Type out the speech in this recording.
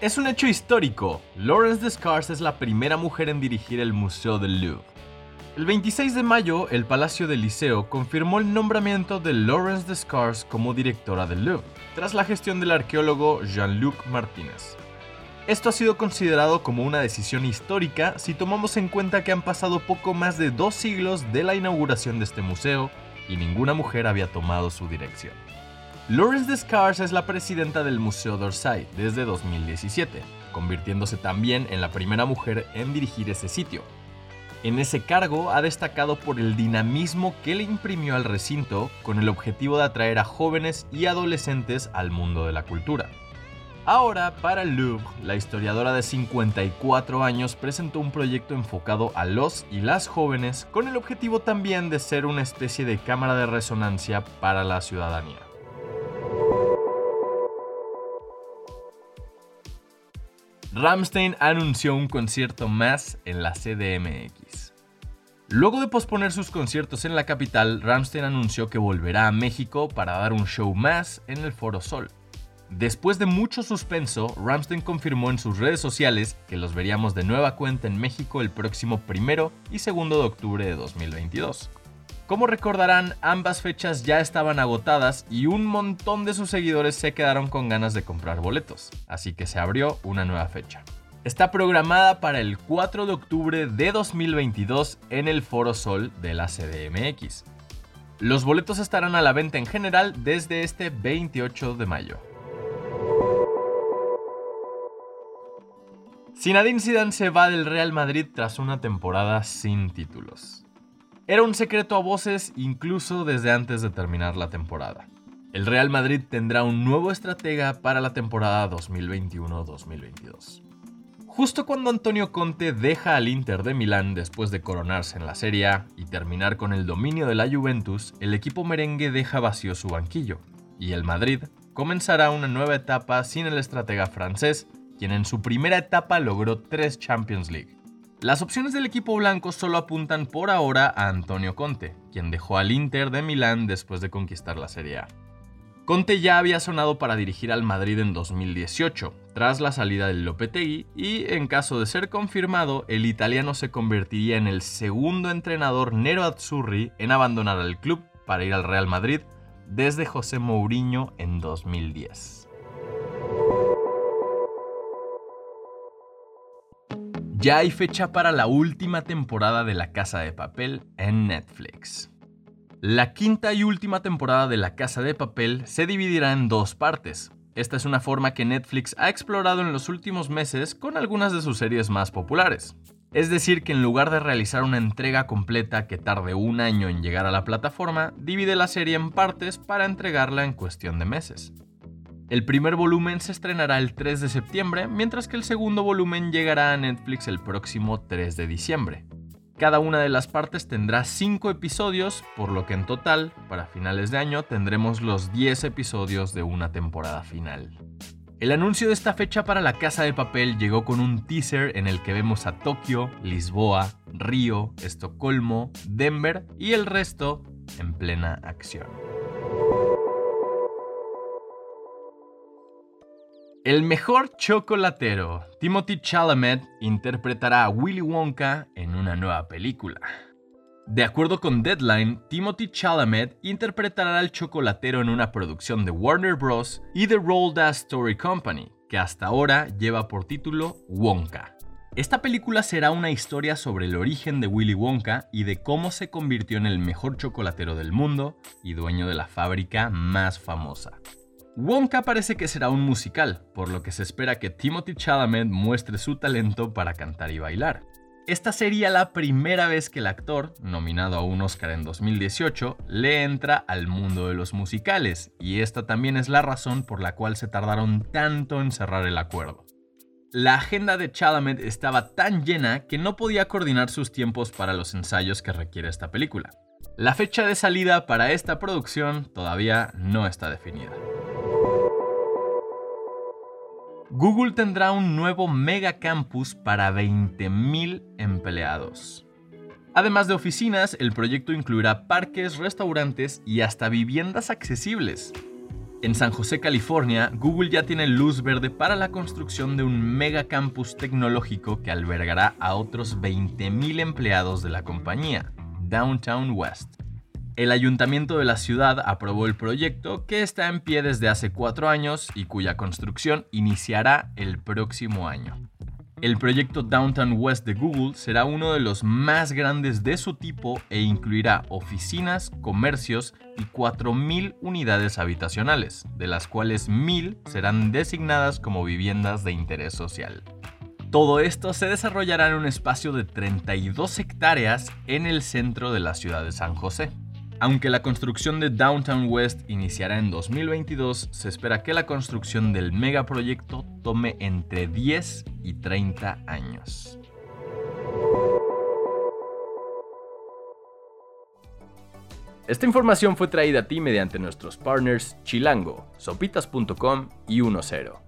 Es un hecho histórico. Lawrence Descartes es la primera mujer en dirigir el Museo del Louvre. El 26 de mayo, el Palacio del Liceo confirmó el nombramiento de Lawrence Descartes como directora del Louvre, tras la gestión del arqueólogo Jean-Luc Martínez. Esto ha sido considerado como una decisión histórica si tomamos en cuenta que han pasado poco más de dos siglos de la inauguración de este museo y ninguna mujer había tomado su dirección. Lawrence Descartes es la presidenta del Museo d'Orsay desde 2017, convirtiéndose también en la primera mujer en dirigir ese sitio. En ese cargo ha destacado por el dinamismo que le imprimió al recinto con el objetivo de atraer a jóvenes y adolescentes al mundo de la cultura. Ahora, para Louvre, la historiadora de 54 años presentó un proyecto enfocado a los y las jóvenes con el objetivo también de ser una especie de cámara de resonancia para la ciudadanía. Ramstein anunció un concierto más en la CDMX. Luego de posponer sus conciertos en la capital, Ramstein anunció que volverá a México para dar un show más en el Foro Sol. Después de mucho suspenso, Ramstein confirmó en sus redes sociales que los veríamos de nueva cuenta en México el próximo 1 y 2 de octubre de 2022. Como recordarán, ambas fechas ya estaban agotadas y un montón de sus seguidores se quedaron con ganas de comprar boletos, así que se abrió una nueva fecha. Está programada para el 4 de octubre de 2022 en el Foro Sol de la CDMX. Los boletos estarán a la venta en general desde este 28 de mayo. Zinedine Zidane se va del Real Madrid tras una temporada sin títulos. Era un secreto a voces incluso desde antes de terminar la temporada. El Real Madrid tendrá un nuevo estratega para la temporada 2021-2022. Justo cuando Antonio Conte deja al Inter de Milán después de coronarse en la Serie A y terminar con el dominio de la Juventus, el equipo merengue deja vacío su banquillo, y el Madrid comenzará una nueva etapa sin el estratega francés, quien en su primera etapa logró tres Champions League. Las opciones del equipo blanco solo apuntan por ahora a Antonio Conte, quien dejó al Inter de Milán después de conquistar la Serie A. Conte ya había sonado para dirigir al Madrid en 2018, tras la salida del Lopetegui, y en caso de ser confirmado, el italiano se convertiría en el segundo entrenador Nero Azzurri en abandonar al club para ir al Real Madrid desde José Mourinho en 2010. Ya hay fecha para la última temporada de La Casa de Papel en Netflix. La quinta y última temporada de La Casa de Papel se dividirá en dos partes. Esta es una forma que Netflix ha explorado en los últimos meses con algunas de sus series más populares. Es decir, que en lugar de realizar una entrega completa que tarde un año en llegar a la plataforma, divide la serie en partes para entregarla en cuestión de meses. El primer volumen se estrenará el 3 de septiembre, mientras que el segundo volumen llegará a Netflix el próximo 3 de diciembre. Cada una de las partes tendrá 5 episodios, por lo que en total, para finales de año, tendremos los 10 episodios de una temporada final. El anuncio de esta fecha para la Casa de Papel llegó con un teaser en el que vemos a Tokio, Lisboa, Río, Estocolmo, Denver y el resto en plena acción. El mejor chocolatero, Timothy Chalamet, interpretará a Willy Wonka en una nueva película. De acuerdo con Deadline, Timothy Chalamet interpretará al chocolatero en una producción de Warner Bros. y The Roald Ass Story Company, que hasta ahora lleva por título Wonka. Esta película será una historia sobre el origen de Willy Wonka y de cómo se convirtió en el mejor chocolatero del mundo y dueño de la fábrica más famosa. Wonka parece que será un musical, por lo que se espera que Timothy Chalamet muestre su talento para cantar y bailar. Esta sería la primera vez que el actor, nominado a un Oscar en 2018, le entra al mundo de los musicales, y esta también es la razón por la cual se tardaron tanto en cerrar el acuerdo. La agenda de Chalamet estaba tan llena que no podía coordinar sus tiempos para los ensayos que requiere esta película. La fecha de salida para esta producción todavía no está definida. Google tendrá un nuevo mega campus para 20.000 empleados. Además de oficinas, el proyecto incluirá parques, restaurantes y hasta viviendas accesibles. En San José, California, Google ya tiene luz verde para la construcción de un mega campus tecnológico que albergará a otros 20.000 empleados de la compañía, Downtown West. El ayuntamiento de la ciudad aprobó el proyecto que está en pie desde hace cuatro años y cuya construcción iniciará el próximo año. El proyecto Downtown West de Google será uno de los más grandes de su tipo e incluirá oficinas, comercios y 4.000 unidades habitacionales, de las cuales 1.000 serán designadas como viviendas de interés social. Todo esto se desarrollará en un espacio de 32 hectáreas en el centro de la ciudad de San José. Aunque la construcción de Downtown West iniciará en 2022, se espera que la construcción del megaproyecto tome entre 10 y 30 años. Esta información fue traída a ti mediante nuestros partners Chilango, sopitas.com y 10.